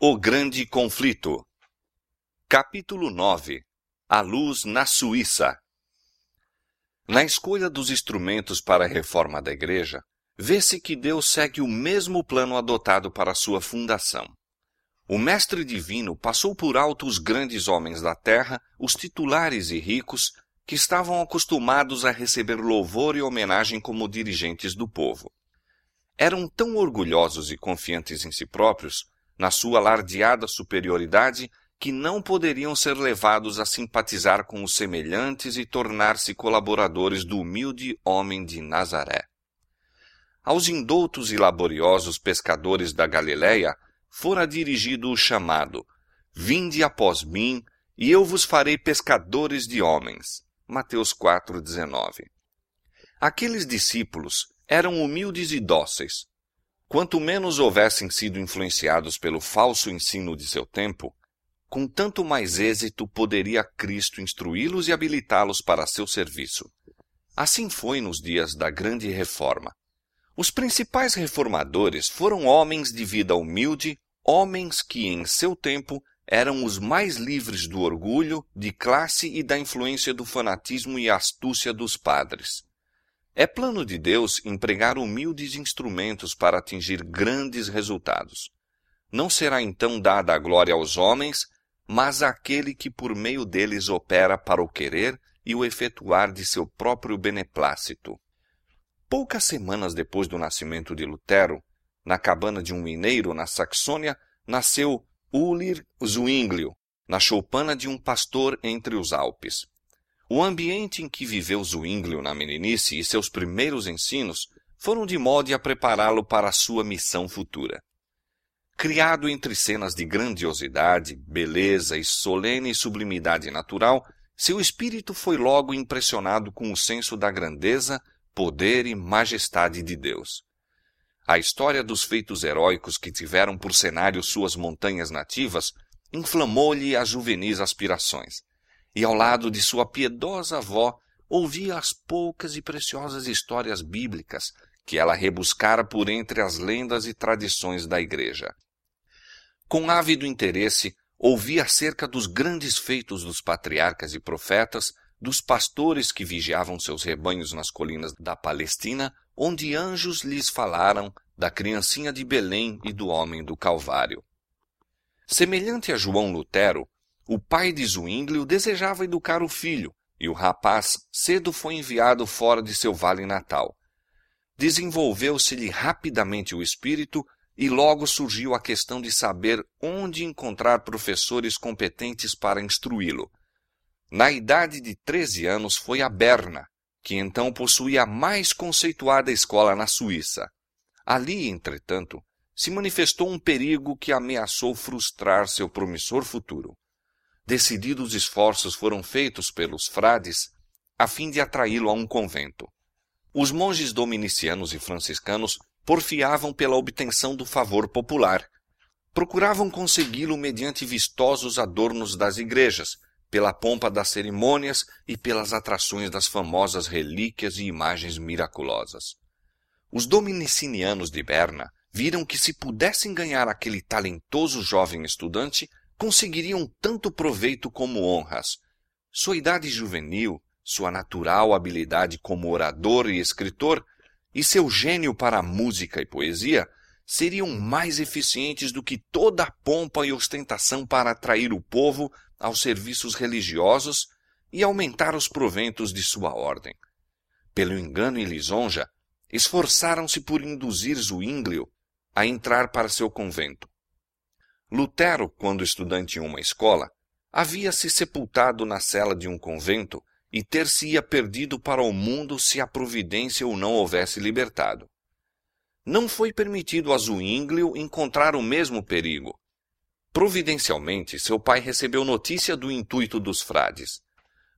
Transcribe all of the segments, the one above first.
O Grande Conflito Capítulo 9 A luz na Suíça Na escolha dos instrumentos para a reforma da Igreja, vê-se que Deus segue o mesmo plano adotado para sua fundação. O Mestre Divino passou por alto os grandes homens da terra, os titulares e ricos, que estavam acostumados a receber louvor e homenagem como dirigentes do povo. Eram tão orgulhosos e confiantes em si próprios na sua alardeada superioridade, que não poderiam ser levados a simpatizar com os semelhantes e tornar-se colaboradores do humilde homem de Nazaré. Aos indoutos e laboriosos pescadores da Galiléia fora dirigido o chamado: Vinde após mim, e eu vos farei pescadores de homens. Mateus 4:19. Aqueles discípulos eram humildes e dóceis, Quanto menos houvessem sido influenciados pelo falso ensino de seu tempo, com tanto mais êxito poderia Cristo instruí-los e habilitá-los para seu serviço. Assim foi nos dias da Grande Reforma. Os principais reformadores foram homens de vida humilde, homens que, em seu tempo, eram os mais livres do orgulho, de classe e da influência do fanatismo e astúcia dos padres. É plano de Deus empregar humildes instrumentos para atingir grandes resultados. Não será então dada a glória aos homens, mas àquele que por meio deles opera para o querer e o efetuar de seu próprio beneplácito. Poucas semanas depois do nascimento de Lutero, na cabana de um mineiro na Saxônia, nasceu Ulir Zwinglio, na choupana de um pastor entre os Alpes. O ambiente em que viveu Zwinglio na meninice e seus primeiros ensinos foram de modo a prepará-lo para a sua missão futura. Criado entre cenas de grandiosidade, beleza e solene sublimidade natural, seu espírito foi logo impressionado com o senso da grandeza, poder e majestade de Deus. A história dos feitos heróicos que tiveram por cenário suas montanhas nativas inflamou-lhe as juvenis aspirações e ao lado de sua piedosa avó ouvia as poucas e preciosas histórias bíblicas que ela rebuscara por entre as lendas e tradições da igreja. Com ávido interesse, ouvia acerca dos grandes feitos dos patriarcas e profetas, dos pastores que vigiavam seus rebanhos nas colinas da Palestina, onde anjos lhes falaram da criancinha de Belém e do homem do Calvário. Semelhante a João Lutero, o pai de Zwinglio desejava educar o filho, e o rapaz cedo foi enviado fora de seu vale natal. Desenvolveu-se-lhe rapidamente o espírito e logo surgiu a questão de saber onde encontrar professores competentes para instruí-lo. Na idade de 13 anos foi a Berna, que então possuía a mais conceituada escola na Suíça. Ali, entretanto, se manifestou um perigo que ameaçou frustrar seu promissor futuro. Decididos esforços foram feitos pelos frades a fim de atraí-lo a um convento. Os monges dominicianos e franciscanos porfiavam pela obtenção do favor popular. Procuravam consegui-lo mediante vistosos adornos das igrejas, pela pompa das cerimônias e pelas atrações das famosas relíquias e imagens miraculosas. Os dominicinianos de Berna viram que se pudessem ganhar aquele talentoso jovem estudante, conseguiriam tanto proveito como honras. Sua idade juvenil, sua natural habilidade como orador e escritor e seu gênio para música e poesia seriam mais eficientes do que toda a pompa e ostentação para atrair o povo aos serviços religiosos e aumentar os proventos de sua ordem. Pelo engano e lisonja, esforçaram-se por induzir Zwinglio a entrar para seu convento. Lutero, quando estudante em uma escola, havia se sepultado na cela de um convento e ter-se-ia perdido para o mundo se a providência o não houvesse libertado. Não foi permitido a Zwinglio encontrar o mesmo perigo. Providencialmente, seu pai recebeu notícia do intuito dos frades.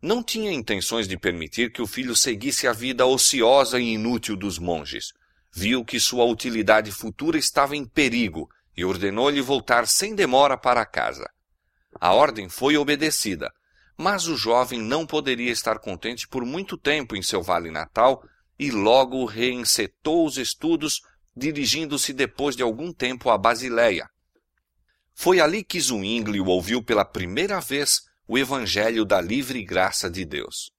Não tinha intenções de permitir que o filho seguisse a vida ociosa e inútil dos monges. Viu que sua utilidade futura estava em perigo e ordenou-lhe voltar sem demora para casa. A ordem foi obedecida, mas o jovem não poderia estar contente por muito tempo em seu vale natal e logo reencetou os estudos, dirigindo-se depois de algum tempo a Basileia. Foi ali que Zwingli ouviu pela primeira vez o Evangelho da livre graça de Deus.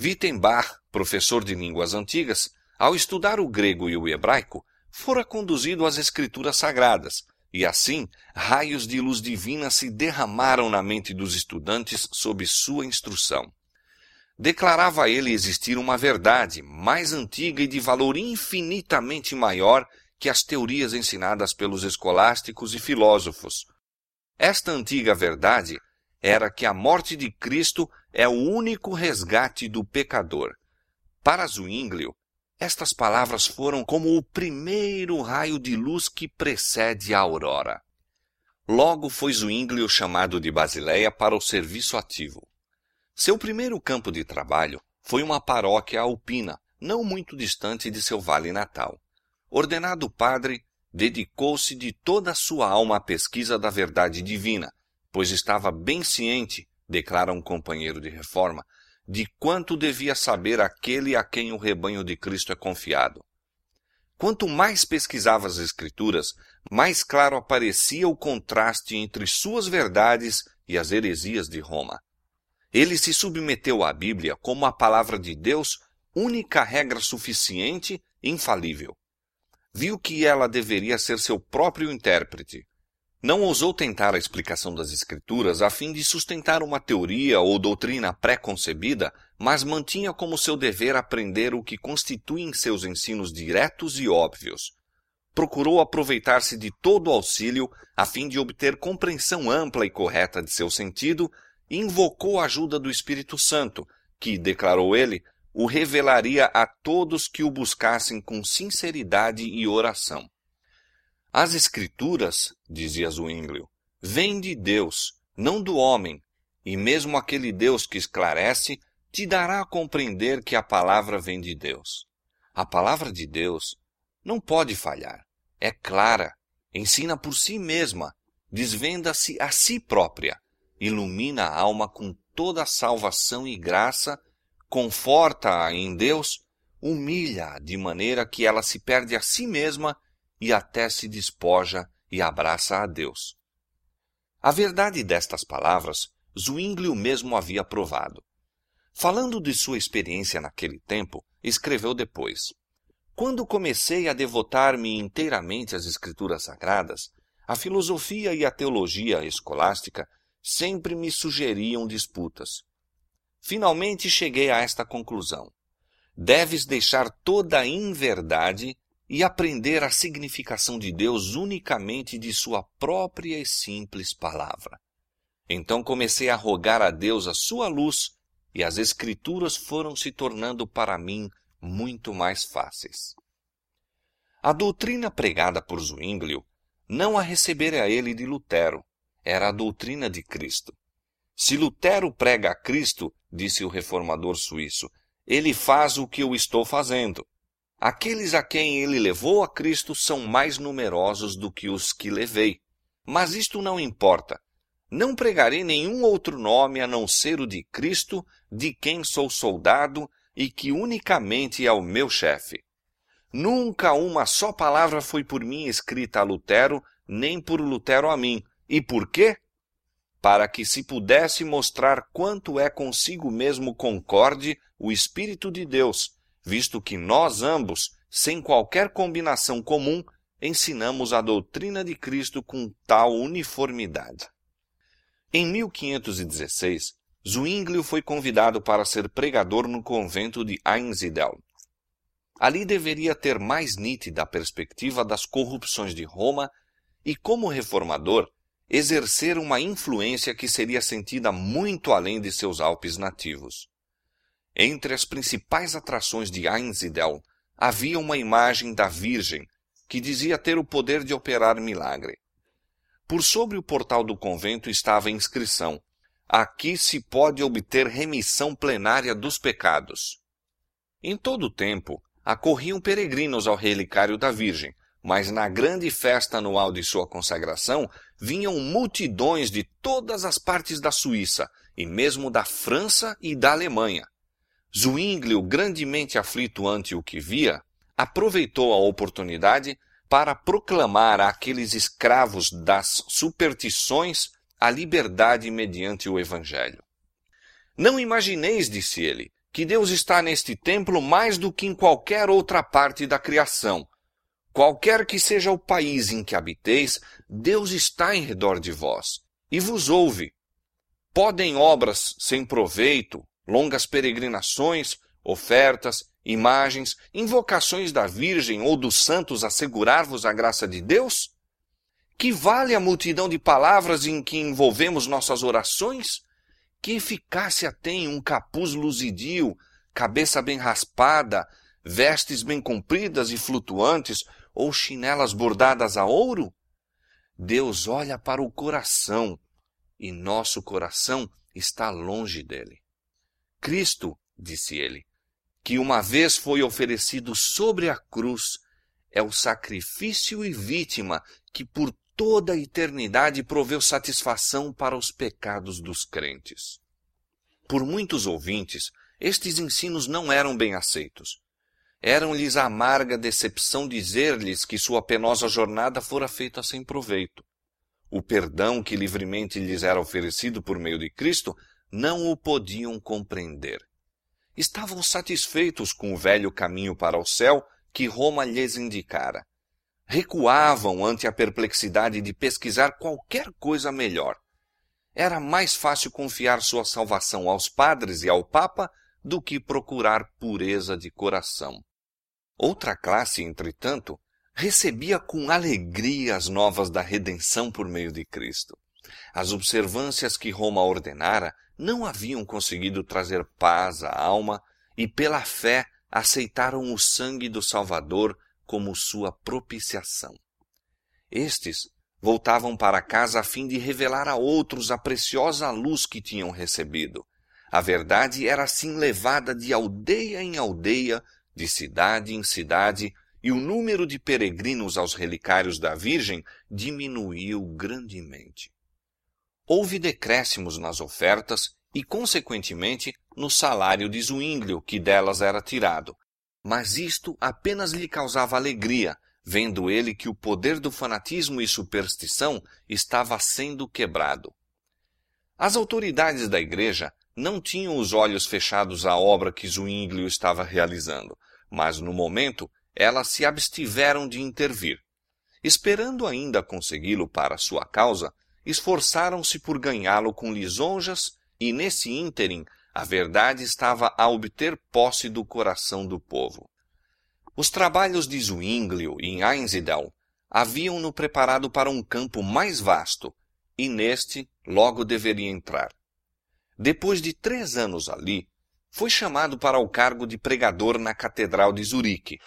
Wittenbach, professor de línguas antigas, ao estudar o grego e o hebraico, fora conduzido às escrituras sagradas, e assim raios de luz divina se derramaram na mente dos estudantes sob sua instrução. Declarava ele existir uma verdade mais antiga e de valor infinitamente maior que as teorias ensinadas pelos escolásticos e filósofos. Esta antiga verdade era que a morte de Cristo é o único resgate do pecador. Para Zwinglio, estas palavras foram como o primeiro raio de luz que precede a aurora. Logo foi Zwinglio chamado de Basileia para o serviço ativo. Seu primeiro campo de trabalho foi uma paróquia alpina, não muito distante de seu vale natal. Ordenado padre, dedicou-se de toda a sua alma à pesquisa da verdade divina, pois estava bem ciente, declara um companheiro de reforma, de quanto devia saber aquele a quem o rebanho de Cristo é confiado. Quanto mais pesquisava as Escrituras, mais claro aparecia o contraste entre suas verdades e as heresias de Roma. Ele se submeteu à Bíblia como a palavra de Deus, única regra suficiente infalível. Viu que ela deveria ser seu próprio intérprete, não ousou tentar a explicação das Escrituras a fim de sustentar uma teoria ou doutrina pré-concebida, mas mantinha como seu dever aprender o que constituem seus ensinos diretos e óbvios. Procurou aproveitar-se de todo o auxílio a fim de obter compreensão ampla e correta de seu sentido e invocou a ajuda do Espírito Santo, que, declarou ele, o revelaria a todos que o buscassem com sinceridade e oração. As Escrituras, dizia Zwinglio, vêm de Deus, não do homem, e mesmo aquele Deus que esclarece te dará a compreender que a palavra vem de Deus. A palavra de Deus não pode falhar, é clara, ensina por si mesma, desvenda-se a si própria, ilumina a alma com toda a salvação e graça, conforta-a em Deus, humilha-a de maneira que ela se perde a si mesma e até se despoja e abraça a Deus. A verdade destas palavras, Zwinglio mesmo havia provado. Falando de sua experiência naquele tempo, escreveu depois: Quando comecei a devotar-me inteiramente às Escrituras Sagradas, a filosofia e a teologia escolástica sempre me sugeriam disputas. Finalmente cheguei a esta conclusão: deves deixar toda a inverdade e aprender a significação de Deus unicamente de sua própria e simples palavra. Então comecei a rogar a Deus a sua luz e as Escrituras foram se tornando para mim muito mais fáceis. A doutrina pregada por Zwinglio não a recebera ele de Lutero, era a doutrina de Cristo. Se Lutero prega a Cristo, disse o reformador suíço, ele faz o que eu estou fazendo. Aqueles a quem ele levou a Cristo são mais numerosos do que os que levei. Mas isto não importa. Não pregarei nenhum outro nome a não ser o de Cristo, de quem sou soldado e que unicamente é o meu chefe. Nunca uma só palavra foi por mim escrita a Lutero, nem por Lutero a mim. E por quê? Para que se pudesse mostrar quanto é consigo mesmo concorde o Espírito de Deus, visto que nós ambos, sem qualquer combinação comum, ensinamos a doutrina de Cristo com tal uniformidade. Em 1516, Zwinglio foi convidado para ser pregador no convento de Einsiedeln. Ali deveria ter mais nítida a perspectiva das corrupções de Roma e, como reformador, exercer uma influência que seria sentida muito além de seus Alpes nativos. Entre as principais atrações de Einsiedeln havia uma imagem da Virgem que dizia ter o poder de operar milagre. Por sobre o portal do convento estava a inscrição: Aqui se pode obter remissão plenária dos pecados. Em todo o tempo, acorriam peregrinos ao relicário da Virgem, mas na grande festa anual de sua consagração vinham multidões de todas as partes da Suíça e mesmo da França e da Alemanha. Zwinglio, grandemente aflito ante o que via, aproveitou a oportunidade para proclamar àqueles escravos das superstições a liberdade mediante o Evangelho. Não imagineis, disse ele, que Deus está neste templo mais do que em qualquer outra parte da criação. Qualquer que seja o país em que habiteis, Deus está em redor de vós e vos ouve. Podem obras sem proveito, longas peregrinações, ofertas, imagens, invocações da Virgem ou dos santos assegurar-vos a graça de Deus? Que vale a multidão de palavras em que envolvemos nossas orações? Que eficácia tem um capuz luzidio, cabeça bem raspada, vestes bem compridas e flutuantes, ou chinelas bordadas a ouro? Deus olha para o coração e nosso coração está longe dele. Cristo, disse ele, que uma vez foi oferecido sobre a cruz, é o sacrifício e vítima que por toda a eternidade proveu satisfação para os pecados dos crentes. Por muitos ouvintes, estes ensinos não eram bem aceitos. Eram-lhes amarga decepção dizer-lhes que sua penosa jornada fora feita sem proveito. O perdão que livremente lhes era oferecido por meio de Cristo não o podiam compreender. Estavam satisfeitos com o velho caminho para o céu que Roma lhes indicara recuavam ante a perplexidade de pesquisar qualquer coisa melhor. Era mais fácil confiar sua salvação aos padres e ao Papa do que procurar pureza de coração. Outra classe, entretanto, recebia com alegria as novas da redenção por meio de Cristo. As observâncias que Roma ordenara não haviam conseguido trazer paz à alma e, pela fé, aceitaram o sangue do Salvador como sua propiciação. Estes voltavam para casa a fim de revelar a outros a preciosa luz que tinham recebido. A verdade era assim levada de aldeia em aldeia, de cidade em cidade, e o número de peregrinos aos relicários da Virgem diminuiu grandemente. Houve decréscimos nas ofertas e, consequentemente, no salário de Zwinglio que delas era tirado, mas isto apenas lhe causava alegria, vendo ele que o poder do fanatismo e superstição estava sendo quebrado. As autoridades da igreja não tinham os olhos fechados à obra que Zwinglio estava realizando, mas no momento elas se abstiveram de intervir. Esperando ainda consegui-lo para sua causa, esforçaram-se por ganhá-lo com lisonjas e, nesse ínterim, a verdade estava a obter posse do coração do povo. Os trabalhos de Zwinglio em Einsiedeln haviam-no preparado para um campo mais vasto, e neste logo deveria entrar. Depois de três anos ali, foi chamado para o cargo de pregador na Catedral de Zurique.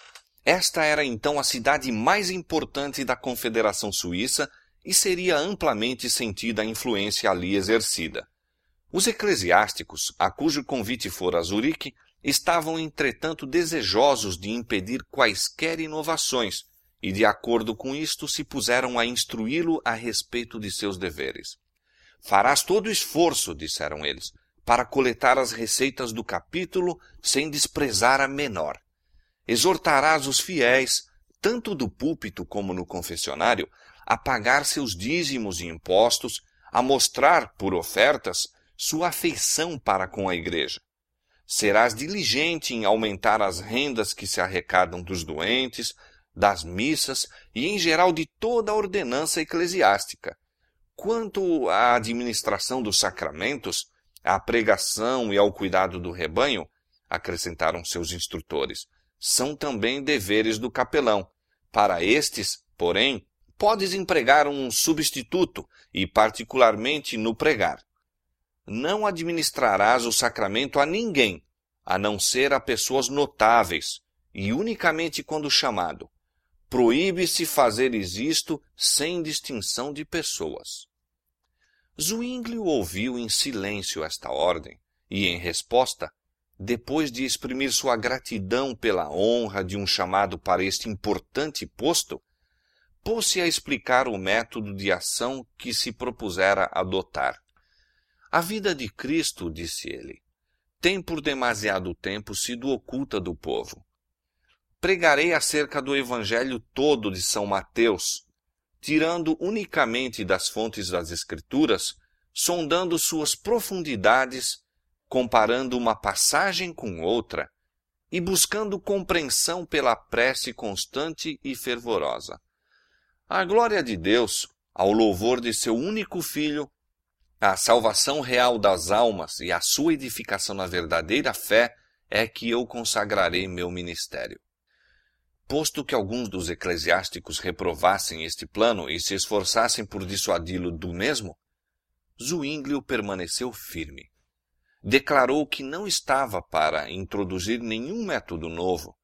Esta era então a cidade mais importante da Confederação Suíça e seria amplamente sentida a influência ali exercida. Os eclesiásticos, a cujo convite fora Zurique, estavam entretanto desejosos de impedir quaisquer inovações, e de acordo com isto se puseram a instruí-lo a respeito de seus deveres. Farás todo o esforço, disseram eles, para coletar as receitas do capítulo sem desprezar a menor. Exortarás os fiéis, tanto do púlpito como no confessionário, a pagar seus dízimos e impostos, a mostrar, por ofertas, sua afeição para com a igreja. Serás diligente em aumentar as rendas que se arrecadam dos doentes, das missas e, em geral, de toda a ordenança eclesiástica. Quanto à administração dos sacramentos, à pregação e ao cuidado do rebanho, acrescentaram seus instrutores, são também deveres do capelão. Para estes, porém, podes empregar um substituto, e particularmente no pregar não administrarás o sacramento a ninguém, a não ser a pessoas notáveis, e unicamente quando chamado. Proíbe-se fazeres isto sem distinção de pessoas. Zwinglio ouviu em silêncio esta ordem, e em resposta, depois de exprimir sua gratidão pela honra de um chamado para este importante posto, pôs-se a explicar o método de ação que se propusera adotar. A vida de Cristo, disse ele, tem por demasiado tempo sido oculta do povo. pregarei acerca do Evangelho todo de São Mateus, tirando unicamente das fontes das Escrituras, sondando suas profundidades, comparando uma passagem com outra e buscando compreensão pela prece constante e fervorosa. A glória de Deus, ao louvor de seu único Filho, a salvação real das almas e a sua edificação na verdadeira fé é que eu consagrarei meu ministério. Posto que alguns dos eclesiásticos reprovassem este plano e se esforçassem por dissuadi-lo do mesmo, Zwinglio permaneceu firme. Declarou que não estava para introduzir nenhum método novo,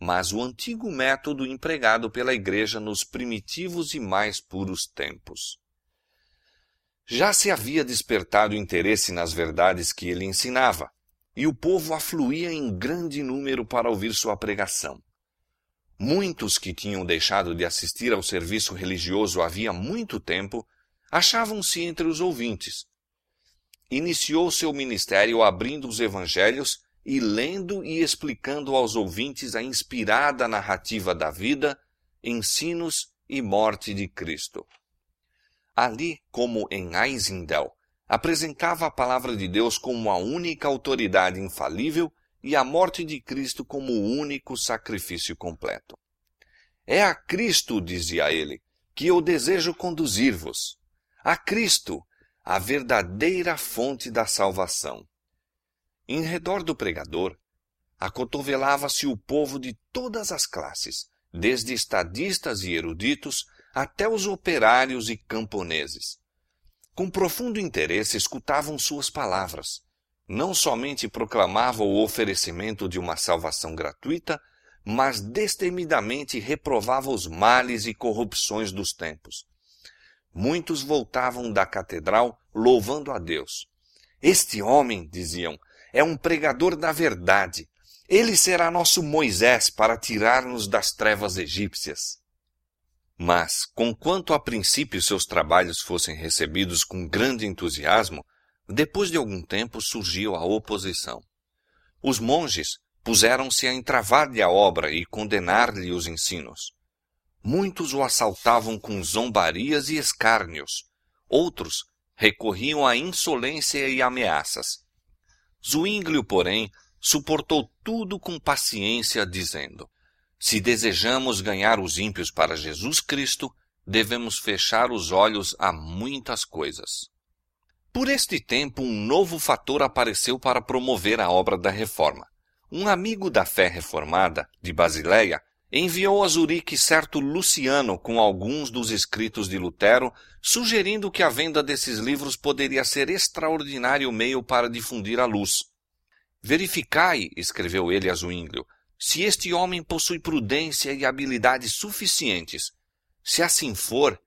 mas o antigo método empregado pela Igreja nos primitivos e mais puros tempos. Já se havia despertado interesse nas verdades que ele ensinava, e o povo afluía em grande número para ouvir sua pregação. Muitos que tinham deixado de assistir ao serviço religioso havia muito tempo achavam-se entre os ouvintes. Iniciou seu ministério abrindo os evangelhos e lendo e explicando aos ouvintes a inspirada narrativa da vida, ensinos e morte de Cristo. Ali, como em Eisendel, apresentava a palavra de Deus como a única autoridade infalível e a morte de Cristo como o único sacrifício completo. É a Cristo, dizia ele, que eu desejo conduzir-vos. A Cristo, a verdadeira fonte da salvação. Em redor do pregador, acotovelava-se o povo de todas as classes, desde estadistas e eruditos até os operários e camponeses. Com profundo interesse escutavam suas palavras, não somente proclamava o oferecimento de uma salvação gratuita, mas destemidamente reprovava os males e corrupções dos tempos. Muitos voltavam da catedral louvando a Deus. Este homem, diziam, é um pregador da verdade. Ele será nosso Moisés para tirar-nos das trevas egípcias. Mas, conquanto a princípio seus trabalhos fossem recebidos com grande entusiasmo, depois de algum tempo surgiu a oposição. Os monges puseram-se a entravar-lhe a obra e condenar-lhe os ensinos. Muitos o assaltavam com zombarias e escárnios, outros recorriam à insolência e ameaças. Zwinglio, porém, suportou tudo com paciência, dizendo: Se desejamos ganhar os ímpios para Jesus Cristo, devemos fechar os olhos a muitas coisas. Por este tempo, um novo fator apareceu para promover a obra da reforma. Um amigo da fé reformada, de Basileia, enviou a Zurique certo Luciano com alguns dos escritos de Lutero, sugerindo que a venda desses livros poderia ser extraordinário meio para difundir a luz. Verificai, escreveu ele a Zwinglio, se este homem possui prudência e habilidades suficientes. Se assim for,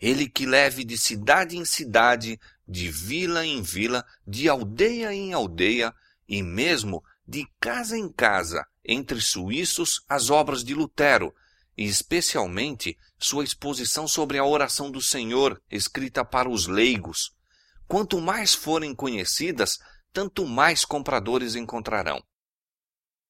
ele que leve de cidade em cidade de vila em vila, de aldeia em aldeia e mesmo de casa em casa entre suíços as obras de Lutero, e especialmente sua exposição sobre a oração do Senhor, escrita para os leigos. Quanto mais forem conhecidas, tanto mais compradores encontrarão.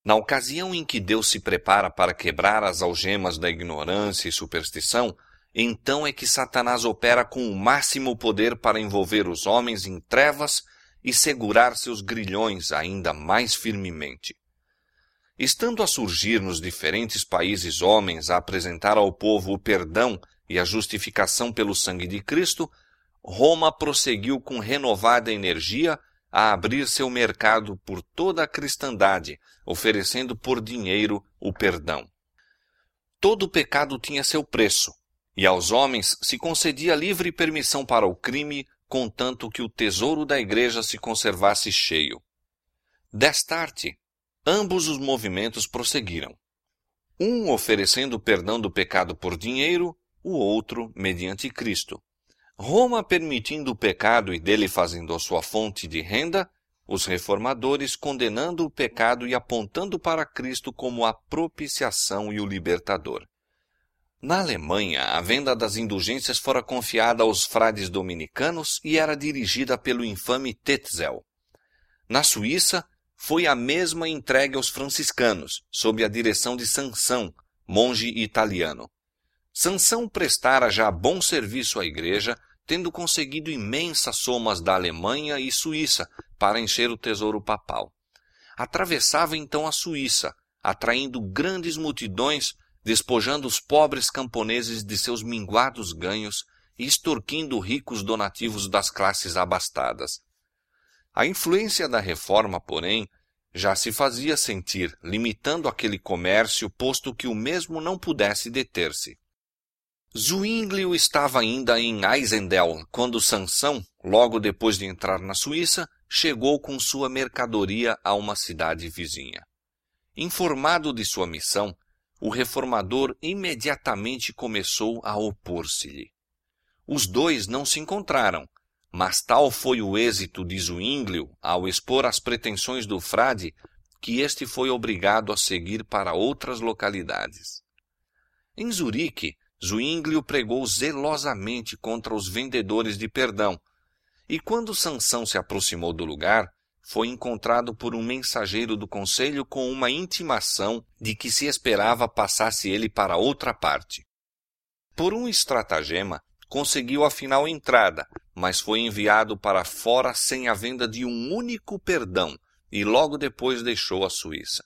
Na ocasião em que Deus se prepara para quebrar as algemas da ignorância e superstição, então é que Satanás opera com o máximo poder para envolver os homens em trevas e segurar seus grilhões ainda mais firmemente. Estando a surgir nos diferentes países homens a apresentar ao povo o perdão e a justificação pelo sangue de Cristo, Roma prosseguiu com renovada energia a abrir seu mercado por toda a cristandade, oferecendo por dinheiro o perdão. Todo pecado tinha seu preço, e aos homens se concedia livre permissão para o crime, contanto que o tesouro da igreja se conservasse cheio. Destarte, ambos os movimentos prosseguiram. Um oferecendo perdão do pecado por dinheiro, o outro mediante Cristo. Roma permitindo o pecado e dele fazendo a sua fonte de renda, os reformadores condenando o pecado e apontando para Cristo como a propiciação e o libertador. Na Alemanha, a venda das indulgências fora confiada aos frades dominicanos e era dirigida pelo infame Tetzel. Na Suíça, foi a mesma entregue aos franciscanos, sob a direção de Sansão, monge italiano. Sansão prestara já bom serviço à igreja, tendo conseguido imensas somas da Alemanha e Suíça para encher o tesouro papal. Atravessava então a Suíça, atraindo grandes multidões, despojando os pobres camponeses de seus minguados ganhos e extorquindo ricos donativos das classes abastadas. A influência da reforma, porém, já se fazia sentir, limitando aquele comércio, posto que o mesmo não pudesse deter-se. Zwinglio estava ainda em Eisendel quando Sansão, logo depois de entrar na Suíça, chegou com sua mercadoria a uma cidade vizinha. Informado de sua missão, o reformador imediatamente começou a opor-se-lhe. Os dois não se encontraram, mas tal foi o êxito de Zwinglio ao expor as pretensões do frade que este foi obrigado a seguir para outras localidades. Em Zurique, Zwinglio pregou zelosamente contra os vendedores de perdão, e quando Sansão se aproximou do lugar, foi encontrado por um mensageiro do conselho com uma intimação de que se esperava passasse ele para outra parte. Por um estratagema, conseguiu afinal entrada, mas foi enviado para fora sem a venda de um único perdão e logo depois deixou a Suíça.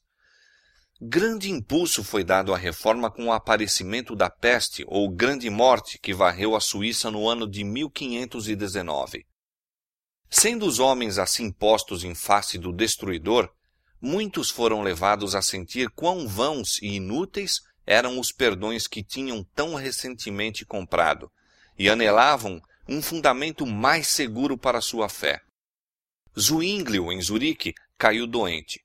Grande impulso foi dado à reforma com o aparecimento da peste ou grande morte que varreu a Suíça no ano de 1519. Sendo os homens assim postos em face do destruidor, muitos foram levados a sentir quão vãos e inúteis eram os perdões que tinham tão recentemente comprado, e anelavam um fundamento mais seguro para sua fé. Zwinglio, em Zurique, caiu doente.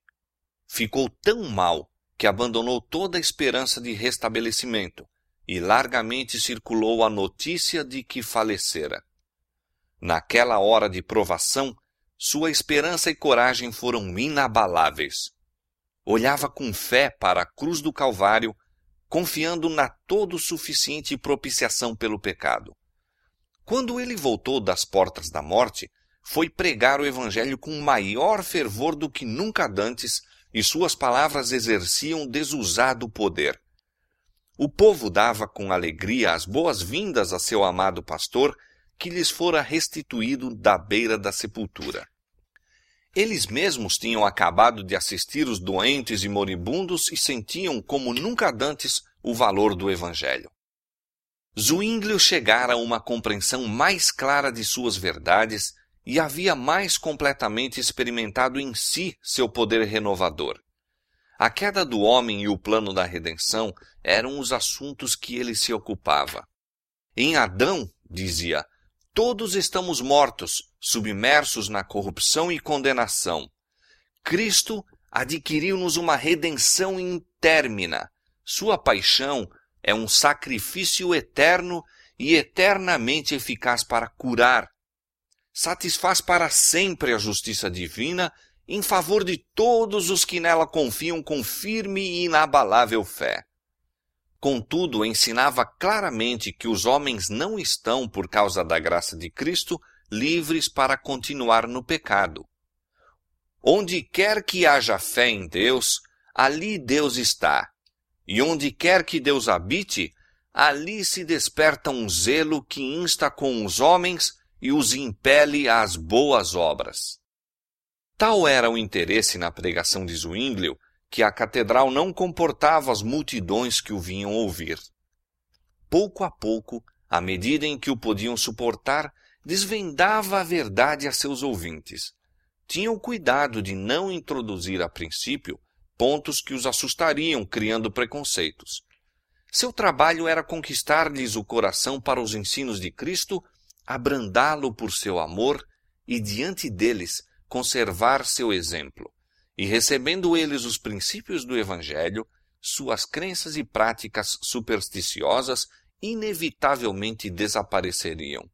Ficou tão mal que abandonou toda a esperança de restabelecimento e largamente circulou a notícia de que falecera. Naquela hora de provação, sua esperança e coragem foram inabaláveis. Olhava com fé para a cruz do Calvário, confiando na todo suficiente propiciação pelo pecado. Quando ele voltou das portas da morte, foi pregar o Evangelho com maior fervor do que nunca dantes, e suas palavras exerciam desusado poder. O povo dava com alegria as boas-vindas a seu amado pastor, que lhes fora restituído da beira da sepultura. Eles mesmos tinham acabado de assistir os doentes e moribundos e sentiam como nunca dantes o valor do Evangelho. Zwinglio chegara a uma compreensão mais clara de suas verdades e havia mais completamente experimentado em si seu poder renovador. A queda do homem e o plano da redenção eram os assuntos que ele se ocupava. Em Adão, dizia, todos estamos mortos, submersos na corrupção e condenação. Cristo adquiriu-nos uma redenção intérmina. Sua paixão, é um sacrifício eterno e eternamente eficaz para curar. Satisfaz para sempre a justiça divina em favor de todos os que nela confiam com firme e inabalável fé. Contudo, ensinava claramente que os homens não estão, por causa da graça de Cristo, livres para continuar no pecado. Onde quer que haja fé em Deus, ali Deus está, e onde quer que Deus habite, ali se desperta um zelo que insta com os homens e os impele às boas obras. Tal era o interesse na pregação de Zwinglio que a catedral não comportava as multidões que o vinham ouvir. Pouco a pouco, à medida em que o podiam suportar, desvendava a verdade a seus ouvintes. Tinham cuidado de não introduzir a princípio pontos que os assustariam, criando preconceitos. Seu trabalho era conquistar-lhes o coração para os ensinos de Cristo, abrandá-lo por seu amor e, diante deles, conservar seu exemplo. E recebendo eles os princípios do Evangelho, suas crenças e práticas supersticiosas inevitavelmente desapareceriam.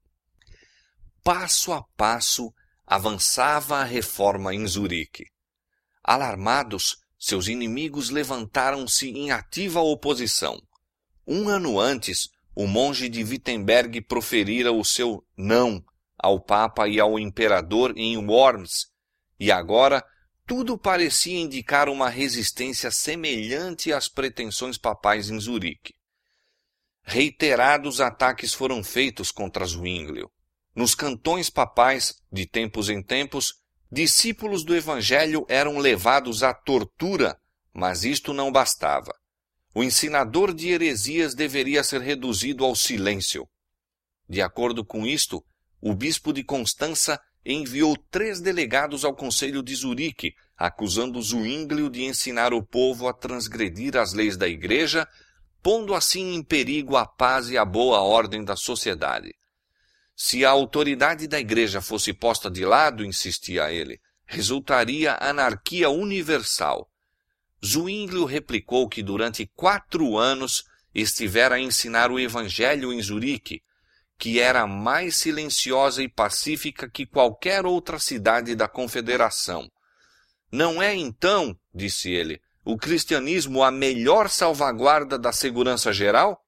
Passo a passo avançava a reforma em Zurique. Alarmados, seus inimigos levantaram-se em ativa oposição. Um ano antes, o monge de Wittenberg proferira o seu não ao Papa e ao Imperador em Worms, e agora, tudo parecia indicar uma resistência semelhante às pretensões papais em Zurique. Reiterados ataques foram feitos contra Zwinglio. Nos cantões papais, de tempos em tempos, discípulos do Evangelho eram levados à tortura, mas isto não bastava. O ensinador de heresias deveria ser reduzido ao silêncio. De acordo com isto, o bispo de Constança enviou três delegados ao conselho de Zurique, acusando Zwinglio de ensinar o povo a transgredir as leis da igreja, pondo assim em perigo a paz e a boa ordem da sociedade. Se a autoridade da igreja fosse posta de lado, insistia ele, resultaria anarquia universal. Zwinglio replicou que durante quatro anos estivera a ensinar o evangelho em Zurique, que era mais silenciosa e pacífica que qualquer outra cidade da Confederação. Não é então, disse ele, o cristianismo a melhor salvaguarda da segurança geral?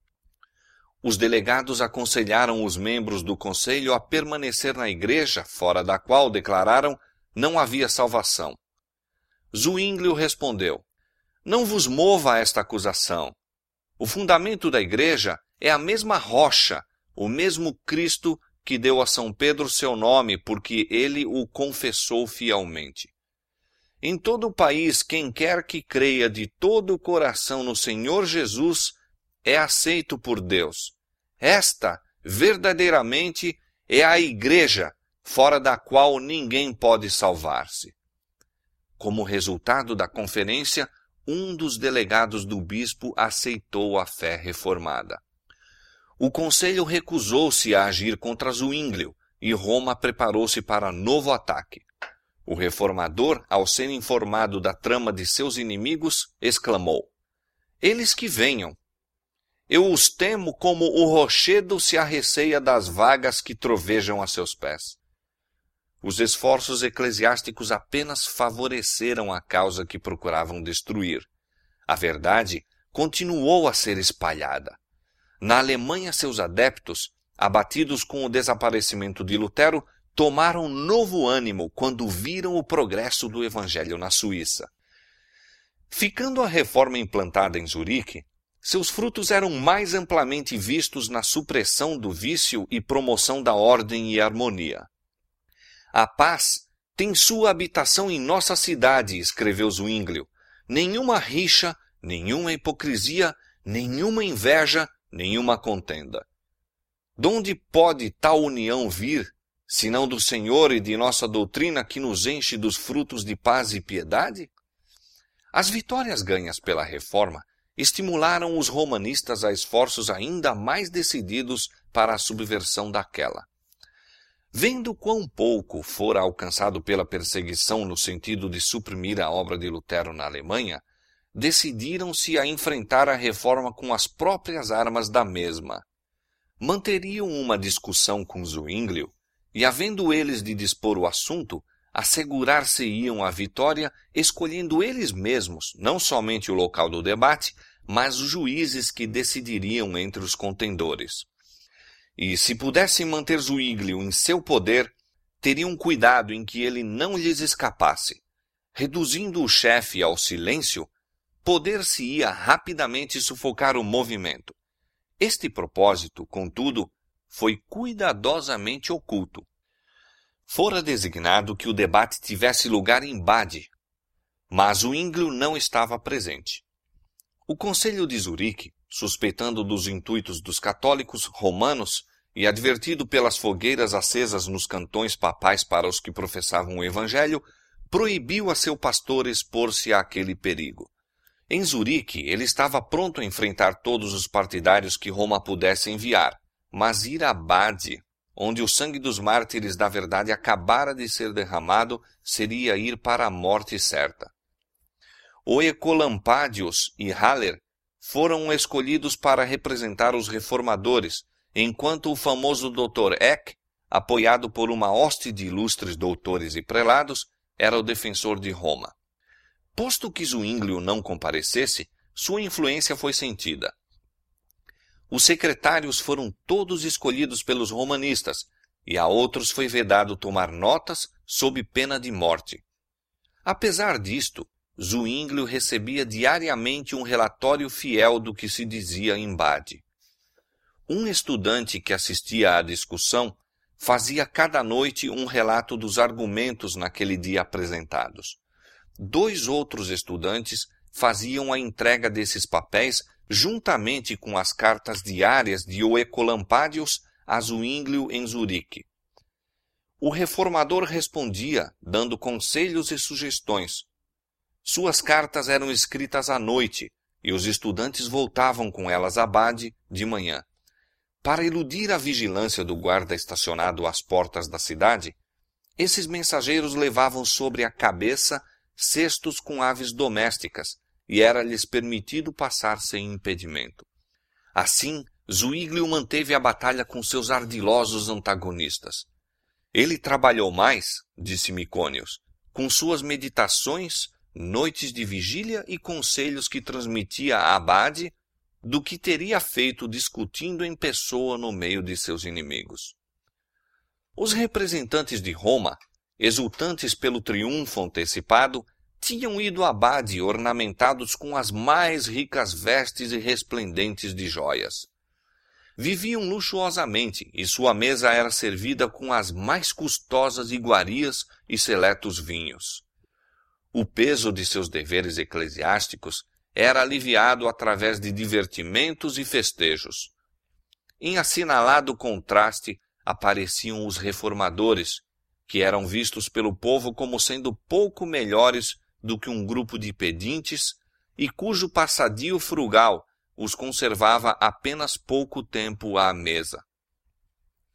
Os delegados aconselharam os membros do conselho a permanecer na igreja, fora da qual, declararam, não havia salvação. Zwinglio respondeu: Não vos mova esta acusação. O fundamento da igreja é a mesma rocha o mesmo Cristo que deu a São Pedro seu nome, porque ele o confessou fielmente. Em todo o país, quem quer que creia de todo o coração no Senhor Jesus é aceito por Deus. Esta, verdadeiramente, é a Igreja, fora da qual ninguém pode salvar-se. Como resultado da conferência, um dos delegados do bispo aceitou a fé reformada. O conselho recusou-se a agir contra Zwinglio e Roma preparou-se para novo ataque. O reformador, ao ser informado da trama de seus inimigos, exclamou: Eles que venham. Eu os temo como o rochedo se arreceia das vagas que trovejam a seus pés. Os esforços eclesiásticos apenas favoreceram a causa que procuravam destruir. A verdade continuou a ser espalhada. Na Alemanha, seus adeptos, abatidos com o desaparecimento de Lutero, tomaram novo ânimo quando viram o progresso do Evangelho na Suíça. Ficando a reforma implantada em Zurique, seus frutos eram mais amplamente vistos na supressão do vício e promoção da ordem e harmonia. A paz tem sua habitação em nossa cidade, escreveu Zwinglio. Nenhuma rixa, nenhuma hipocrisia, nenhuma inveja, nenhuma contenda. Donde pode tal união vir, senão do Senhor e de nossa doutrina que nos enche dos frutos de paz e piedade? As vitórias ganhas pela reforma estimularam os romanistas a esforços ainda mais decididos para a subversão daquela. Vendo quão pouco fora alcançado pela perseguição no sentido de suprimir a obra de Lutero na Alemanha, decidiram-se a enfrentar a reforma com as próprias armas da mesma. Manteriam uma discussão com Zwinglio e, havendo eles de dispor o assunto, assegurar-se-iam a vitória escolhendo eles mesmos não somente o local do debate, mas os juízes que decidiriam entre os contendores. E se pudessem manter Zwinglio em seu poder, teriam cuidado em que ele não lhes escapasse. Reduzindo o chefe ao silêncio, poder-se-ia rapidamente sufocar o movimento. Este propósito, contudo, foi cuidadosamente oculto. Fora designado que o debate tivesse lugar em Bade, mas o Ínglio não estava presente. O Conselho de Zurique, suspeitando dos intuitos dos católicos romanos e advertido pelas fogueiras acesas nos cantões papais para os que professavam o Evangelho, proibiu a seu pastor expor-se àquele perigo. Em Zurique, ele estava pronto a enfrentar todos os partidários que Roma pudesse enviar, mas ir a Bade, onde o sangue dos mártires da verdade acabara de ser derramado, seria ir para a morte certa. O Ecolampadius e Haller foram escolhidos para representar os reformadores, enquanto o famoso Dr. Eck, apoiado por uma hoste de ilustres doutores e prelados, era o defensor de Roma. Posto que Zwinglio não comparecesse, sua influência foi sentida. Os secretários foram todos escolhidos pelos romanistas, e a outros foi vedado tomar notas sob pena de morte. Apesar disto, Zwinglio recebia diariamente um relatório fiel do que se dizia em Bade. Um estudante que assistia à discussão fazia cada noite um relato dos argumentos naquele dia apresentados. Dois outros estudantes faziam a entrega desses papéis juntamente com as cartas diárias de Oecolampadius a Zwinglio em Zurique. O reformador respondia, dando conselhos e sugestões, suas cartas eram escritas à noite e os estudantes voltavam com elas a Bade de manhã. Para iludir a vigilância do guarda estacionado às portas da cidade, esses mensageiros levavam sobre a cabeça cestos com aves domésticas e era-lhes permitido passar sem impedimento. Assim, Zuíglio manteve a batalha com seus ardilosos antagonistas. Ele trabalhou mais, disse Micônios, com suas meditações noites de vigília e conselhos que transmitia a Abade do que teria feito discutindo em pessoa no meio de seus inimigos. Os representantes de Roma, exultantes pelo triunfo antecipado, tinham ido a Abade ornamentados com as mais ricas vestes e resplendentes de joias. Viviam luxuosamente e sua mesa era servida com as mais custosas iguarias e seletos vinhos. O peso de seus deveres eclesiásticos era aliviado através de divertimentos e festejos. Em assinalado contraste apareciam os reformadores, que eram vistos pelo povo como sendo pouco melhores do que um grupo de pedintes e cujo passadio frugal os conservava apenas pouco tempo à mesa.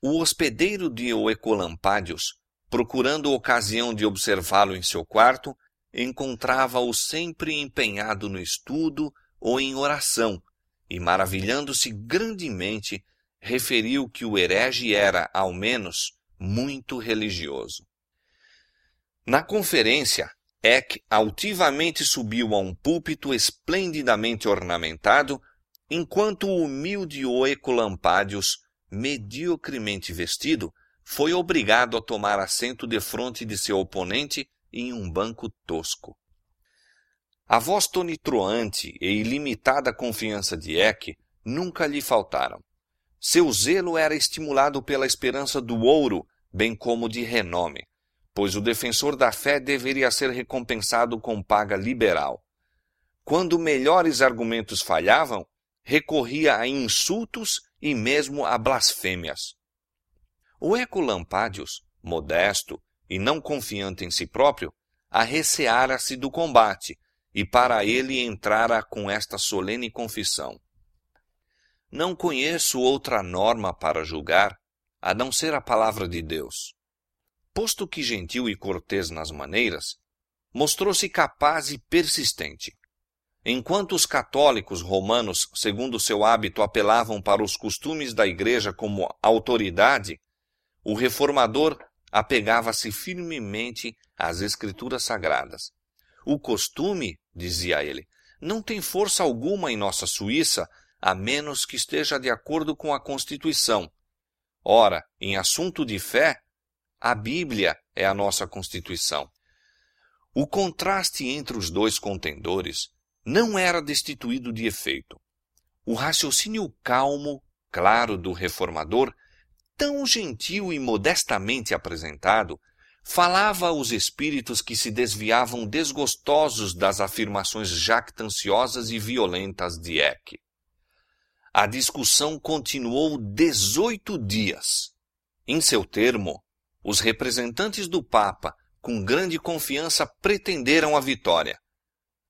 O hospedeiro de Oecolampádios, procurando ocasião de observá-lo em seu quarto, encontrava-o sempre empenhado no estudo ou em oração, e maravilhando-se grandemente, referiu que o herege era, ao menos, muito religioso. Na conferência, Eck altivamente subiu a um púlpito esplendidamente ornamentado, enquanto o humilde Oecolampádios, mediocremente vestido, foi obrigado a tomar assento defronte de seu oponente em um banco tosco. A voz tonitroante e ilimitada confiança de Eck nunca lhe faltaram. Seu zelo era estimulado pela esperança do ouro, bem como de renome, pois o defensor da fé deveria ser recompensado com paga liberal. Quando melhores argumentos falhavam, recorria a insultos e mesmo a blasfêmias. O Eco Lampádios, modesto, e não confiante em si próprio, arreceara-se do combate, e para ele entrara com esta solene confissão: Não conheço outra norma para julgar, a não ser a palavra de Deus. Posto que gentil e cortês nas maneiras, mostrou-se capaz e persistente. Enquanto os católicos romanos, segundo seu hábito, apelavam para os costumes da igreja como autoridade, o reformador apegava-se firmemente às escrituras sagradas. O costume, dizia ele, não tem força alguma em nossa Suíça, a menos que esteja de acordo com a Constituição. Ora, em assunto de fé, a Bíblia é a nossa Constituição. O contraste entre os dois contendores não era destituído de efeito. O raciocínio calmo, claro do reformador tão gentil e modestamente apresentado, falava aos espíritos que se desviavam desgostosos das afirmações jactanciosas e violentas de Eck. A discussão continuou dezoito dias. Em seu termo, os representantes do Papa, com grande confiança, pretenderam a vitória.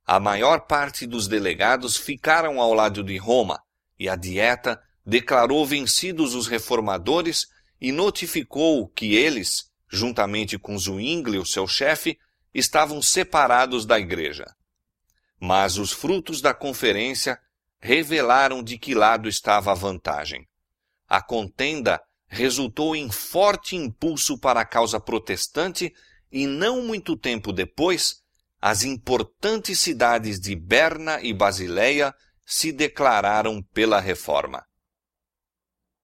A maior parte dos delegados ficaram ao lado de Roma, e a dieta declarou vencidos os reformadores e notificou que eles, juntamente com Zwinglio, seu chefe, estavam separados da igreja. Mas os frutos da conferência revelaram de que lado estava a vantagem. A contenda resultou em forte impulso para a causa protestante e não muito tempo depois, as importantes cidades de Berna e Basileia se declararam pela reforma.